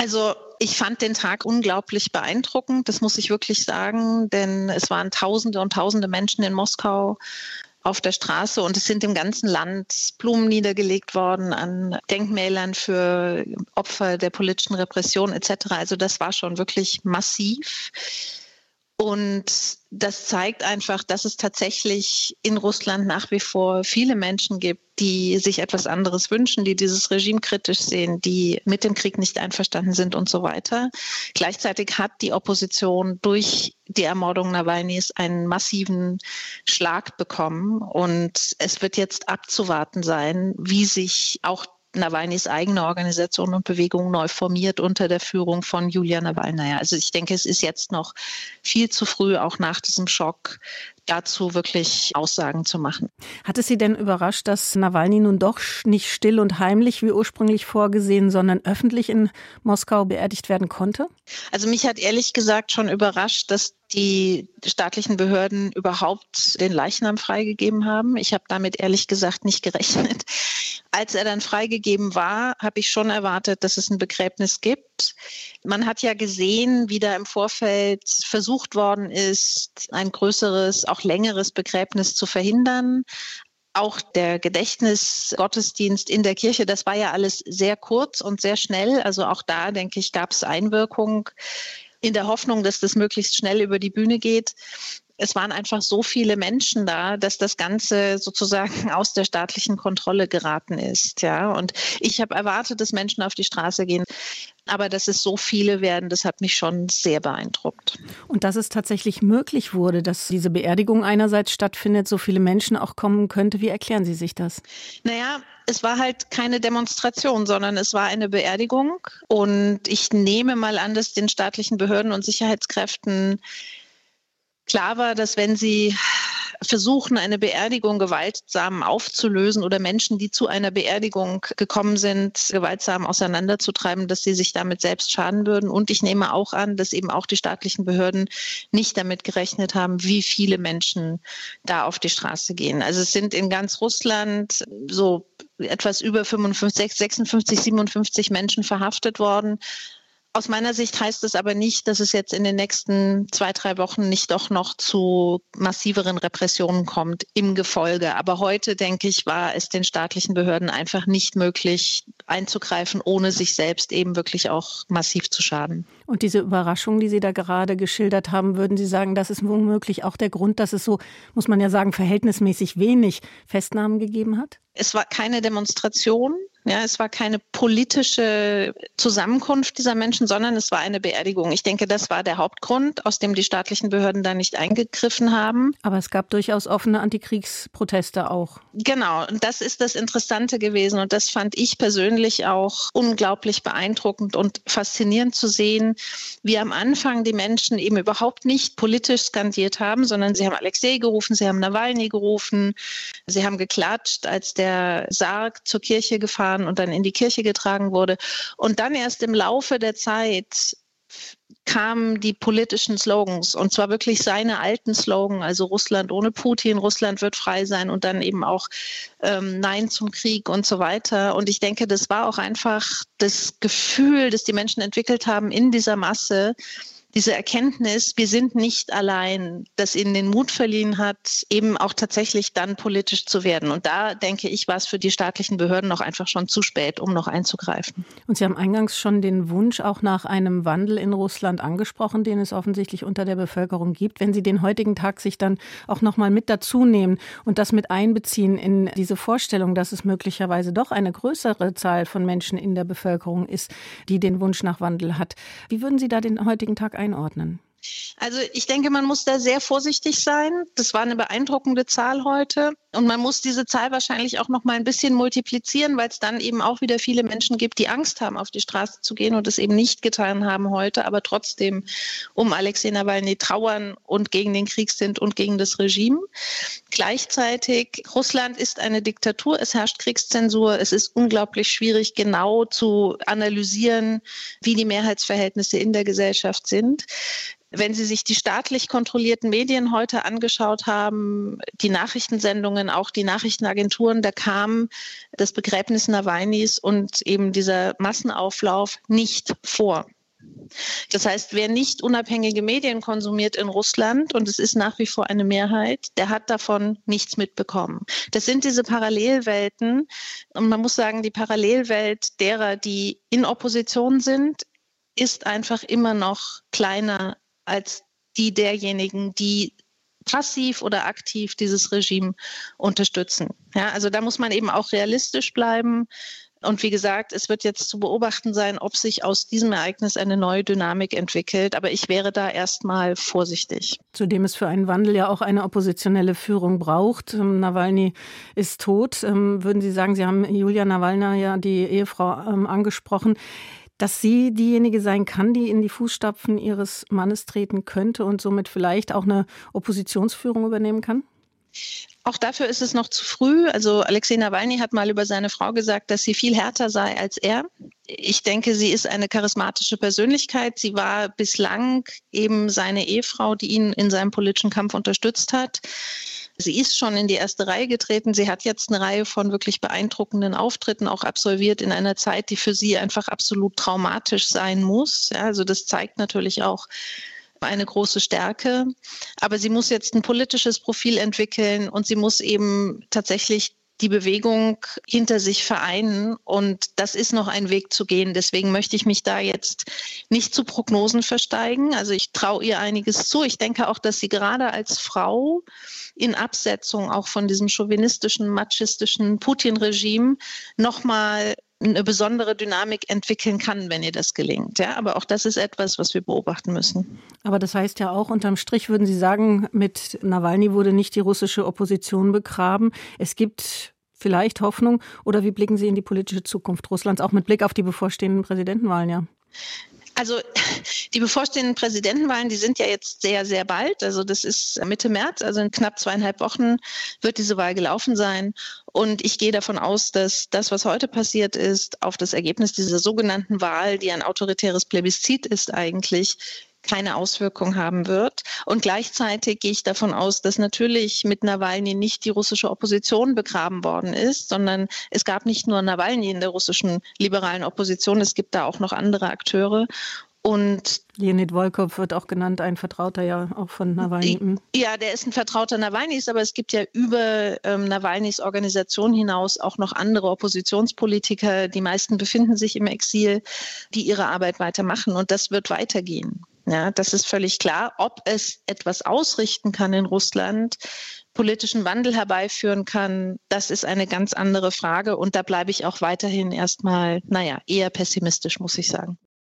Also ich fand den Tag unglaublich beeindruckend, das muss ich wirklich sagen, denn es waren Tausende und Tausende Menschen in Moskau auf der Straße und es sind im ganzen Land Blumen niedergelegt worden an Denkmälern für Opfer der politischen Repression etc. Also das war schon wirklich massiv. Und das zeigt einfach, dass es tatsächlich in Russland nach wie vor viele Menschen gibt, die sich etwas anderes wünschen, die dieses Regime kritisch sehen, die mit dem Krieg nicht einverstanden sind und so weiter. Gleichzeitig hat die Opposition durch die Ermordung Nawalnys einen massiven Schlag bekommen. Und es wird jetzt abzuwarten sein, wie sich auch Nawalnys eigene Organisation und Bewegung neu formiert unter der Führung von Julia Nawalnaya. Also ich denke, es ist jetzt noch viel zu früh, auch nach diesem Schock, dazu wirklich Aussagen zu machen. Hat es Sie denn überrascht, dass Nawalny nun doch nicht still und heimlich wie ursprünglich vorgesehen, sondern öffentlich in Moskau beerdigt werden konnte? Also mich hat ehrlich gesagt schon überrascht, dass die staatlichen Behörden überhaupt den Leichnam freigegeben haben. Ich habe damit ehrlich gesagt nicht gerechnet. Als er dann freigegeben war, habe ich schon erwartet, dass es ein Begräbnis gibt. Man hat ja gesehen, wie da im Vorfeld versucht worden ist, ein größeres, auch längeres Begräbnis zu verhindern. Auch der Gedächtnisgottesdienst in der Kirche, das war ja alles sehr kurz und sehr schnell. Also auch da, denke ich, gab es Einwirkung in der Hoffnung, dass das möglichst schnell über die Bühne geht es waren einfach so viele Menschen da, dass das Ganze sozusagen aus der staatlichen Kontrolle geraten ist. Ja, und ich habe erwartet, dass Menschen auf die Straße gehen. Aber dass es so viele werden, das hat mich schon sehr beeindruckt. Und dass es tatsächlich möglich wurde, dass diese Beerdigung einerseits stattfindet, so viele Menschen auch kommen könnte. Wie erklären Sie sich das? Naja, es war halt keine Demonstration, sondern es war eine Beerdigung. Und ich nehme mal an, dass den staatlichen Behörden und Sicherheitskräften Klar war, dass wenn sie versuchen, eine Beerdigung gewaltsam aufzulösen oder Menschen, die zu einer Beerdigung gekommen sind, gewaltsam auseinanderzutreiben, dass sie sich damit selbst schaden würden. Und ich nehme auch an, dass eben auch die staatlichen Behörden nicht damit gerechnet haben, wie viele Menschen da auf die Straße gehen. Also es sind in ganz Russland so etwas über 55, 56, 57 Menschen verhaftet worden. Aus meiner Sicht heißt es aber nicht, dass es jetzt in den nächsten zwei, drei Wochen nicht doch noch zu massiveren Repressionen kommt im Gefolge. Aber heute, denke ich, war es den staatlichen Behörden einfach nicht möglich einzugreifen, ohne sich selbst eben wirklich auch massiv zu schaden. Und diese Überraschung, die Sie da gerade geschildert haben, würden Sie sagen, das ist womöglich auch der Grund, dass es so, muss man ja sagen, verhältnismäßig wenig Festnahmen gegeben hat? Es war keine Demonstration. Ja, es war keine politische Zusammenkunft dieser Menschen, sondern es war eine Beerdigung. Ich denke, das war der Hauptgrund, aus dem die staatlichen Behörden da nicht eingegriffen haben. Aber es gab durchaus offene Antikriegsproteste auch. Genau, und das ist das Interessante gewesen. Und das fand ich persönlich auch unglaublich beeindruckend und faszinierend zu sehen, wie am Anfang die Menschen eben überhaupt nicht politisch skandiert haben, sondern sie haben Alexei gerufen, sie haben Nawalny gerufen, sie haben geklatscht, als der Sarg zur Kirche gefahren und dann in die Kirche getragen wurde. Und dann erst im Laufe der Zeit kamen die politischen Slogans und zwar wirklich seine alten Slogans, also Russland ohne Putin, Russland wird frei sein und dann eben auch ähm, Nein zum Krieg und so weiter. Und ich denke, das war auch einfach das Gefühl, das die Menschen entwickelt haben in dieser Masse, diese Erkenntnis, wir sind nicht allein, das ihnen den Mut verliehen hat, eben auch tatsächlich dann politisch zu werden. Und da denke ich, war es für die staatlichen Behörden noch einfach schon zu spät, um noch einzugreifen. Und Sie haben eingangs schon den Wunsch auch nach einem Wandel in Russland angesprochen, den es offensichtlich unter der Bevölkerung gibt. Wenn Sie den heutigen Tag sich dann auch noch mal mit dazu nehmen und das mit einbeziehen in diese Vorstellung, dass es möglicherweise doch eine größere Zahl von Menschen in der Bevölkerung ist, die den Wunsch nach Wandel hat. Wie würden Sie da den heutigen Tag einordnen? Also ich denke, man muss da sehr vorsichtig sein. Das war eine beeindruckende Zahl heute. Und man muss diese Zahl wahrscheinlich auch noch mal ein bisschen multiplizieren, weil es dann eben auch wieder viele Menschen gibt, die Angst haben, auf die Straße zu gehen und es eben nicht getan haben heute, aber trotzdem um Alexei Nawalny trauern und gegen den Krieg sind und gegen das Regime. Gleichzeitig, Russland ist eine Diktatur, es herrscht Kriegszensur, es ist unglaublich schwierig, genau zu analysieren, wie die Mehrheitsverhältnisse in der Gesellschaft sind. Wenn Sie sich die staatlich kontrollierten Medien heute angeschaut haben, die Nachrichtensendungen, auch die Nachrichtenagenturen, da kam das Begräbnis Nawalnys und eben dieser Massenauflauf nicht vor. Das heißt, wer nicht unabhängige Medien konsumiert in Russland, und es ist nach wie vor eine Mehrheit, der hat davon nichts mitbekommen. Das sind diese Parallelwelten. Und man muss sagen, die Parallelwelt derer, die in Opposition sind, ist einfach immer noch kleiner als die derjenigen, die passiv oder aktiv dieses Regime unterstützen. Ja, also da muss man eben auch realistisch bleiben. Und wie gesagt, es wird jetzt zu beobachten sein, ob sich aus diesem Ereignis eine neue Dynamik entwickelt. Aber ich wäre da erstmal vorsichtig. Zudem es für einen Wandel ja auch eine oppositionelle Führung braucht. Ähm, Nawalny ist tot. Ähm, würden Sie sagen, Sie haben Julia Nawalna ja die Ehefrau ähm, angesprochen dass sie diejenige sein kann, die in die Fußstapfen ihres Mannes treten könnte und somit vielleicht auch eine Oppositionsführung übernehmen kann? Auch dafür ist es noch zu früh. Also Alexei Nawalny hat mal über seine Frau gesagt, dass sie viel härter sei als er. Ich denke, sie ist eine charismatische Persönlichkeit. Sie war bislang eben seine Ehefrau, die ihn in seinem politischen Kampf unterstützt hat. Sie ist schon in die erste Reihe getreten. Sie hat jetzt eine Reihe von wirklich beeindruckenden Auftritten auch absolviert in einer Zeit, die für sie einfach absolut traumatisch sein muss. Ja, also das zeigt natürlich auch eine große Stärke. Aber sie muss jetzt ein politisches Profil entwickeln und sie muss eben tatsächlich die Bewegung hinter sich vereinen. Und das ist noch ein Weg zu gehen. Deswegen möchte ich mich da jetzt nicht zu Prognosen versteigen. Also ich traue ihr einiges zu. Ich denke auch, dass sie gerade als Frau in Absetzung auch von diesem chauvinistischen, machistischen Putin-Regime nochmal eine besondere Dynamik entwickeln kann, wenn ihr das gelingt. Ja, aber auch das ist etwas, was wir beobachten müssen. Aber das heißt ja auch, unterm Strich würden Sie sagen, mit Nawalny wurde nicht die russische Opposition begraben. Es gibt vielleicht Hoffnung oder wie blicken Sie in die politische Zukunft Russlands, auch mit Blick auf die bevorstehenden Präsidentenwahlen, ja? Also die bevorstehenden Präsidentenwahlen, die sind ja jetzt sehr, sehr bald. Also das ist Mitte März, also in knapp zweieinhalb Wochen wird diese Wahl gelaufen sein. Und ich gehe davon aus, dass das, was heute passiert ist, auf das Ergebnis dieser sogenannten Wahl, die ein autoritäres Plebiszit ist eigentlich, keine Auswirkung haben wird. Und gleichzeitig gehe ich davon aus, dass natürlich mit Nawalny nicht die russische Opposition begraben worden ist, sondern es gab nicht nur Nawalny in der russischen liberalen Opposition, es gibt da auch noch andere Akteure. Und Leonid Volkov wird auch genannt, ein Vertrauter ja auch von Nawalny. Ja, der ist ein Vertrauter Nawalnys, aber es gibt ja über ähm, Nawalnys Organisation hinaus auch noch andere Oppositionspolitiker. Die meisten befinden sich im Exil, die ihre Arbeit weitermachen und das wird weitergehen. Ja, das ist völlig klar. Ob es etwas ausrichten kann in Russland, politischen Wandel herbeiführen kann, das ist eine ganz andere Frage. Und da bleibe ich auch weiterhin erstmal, naja, eher pessimistisch, muss ich sagen.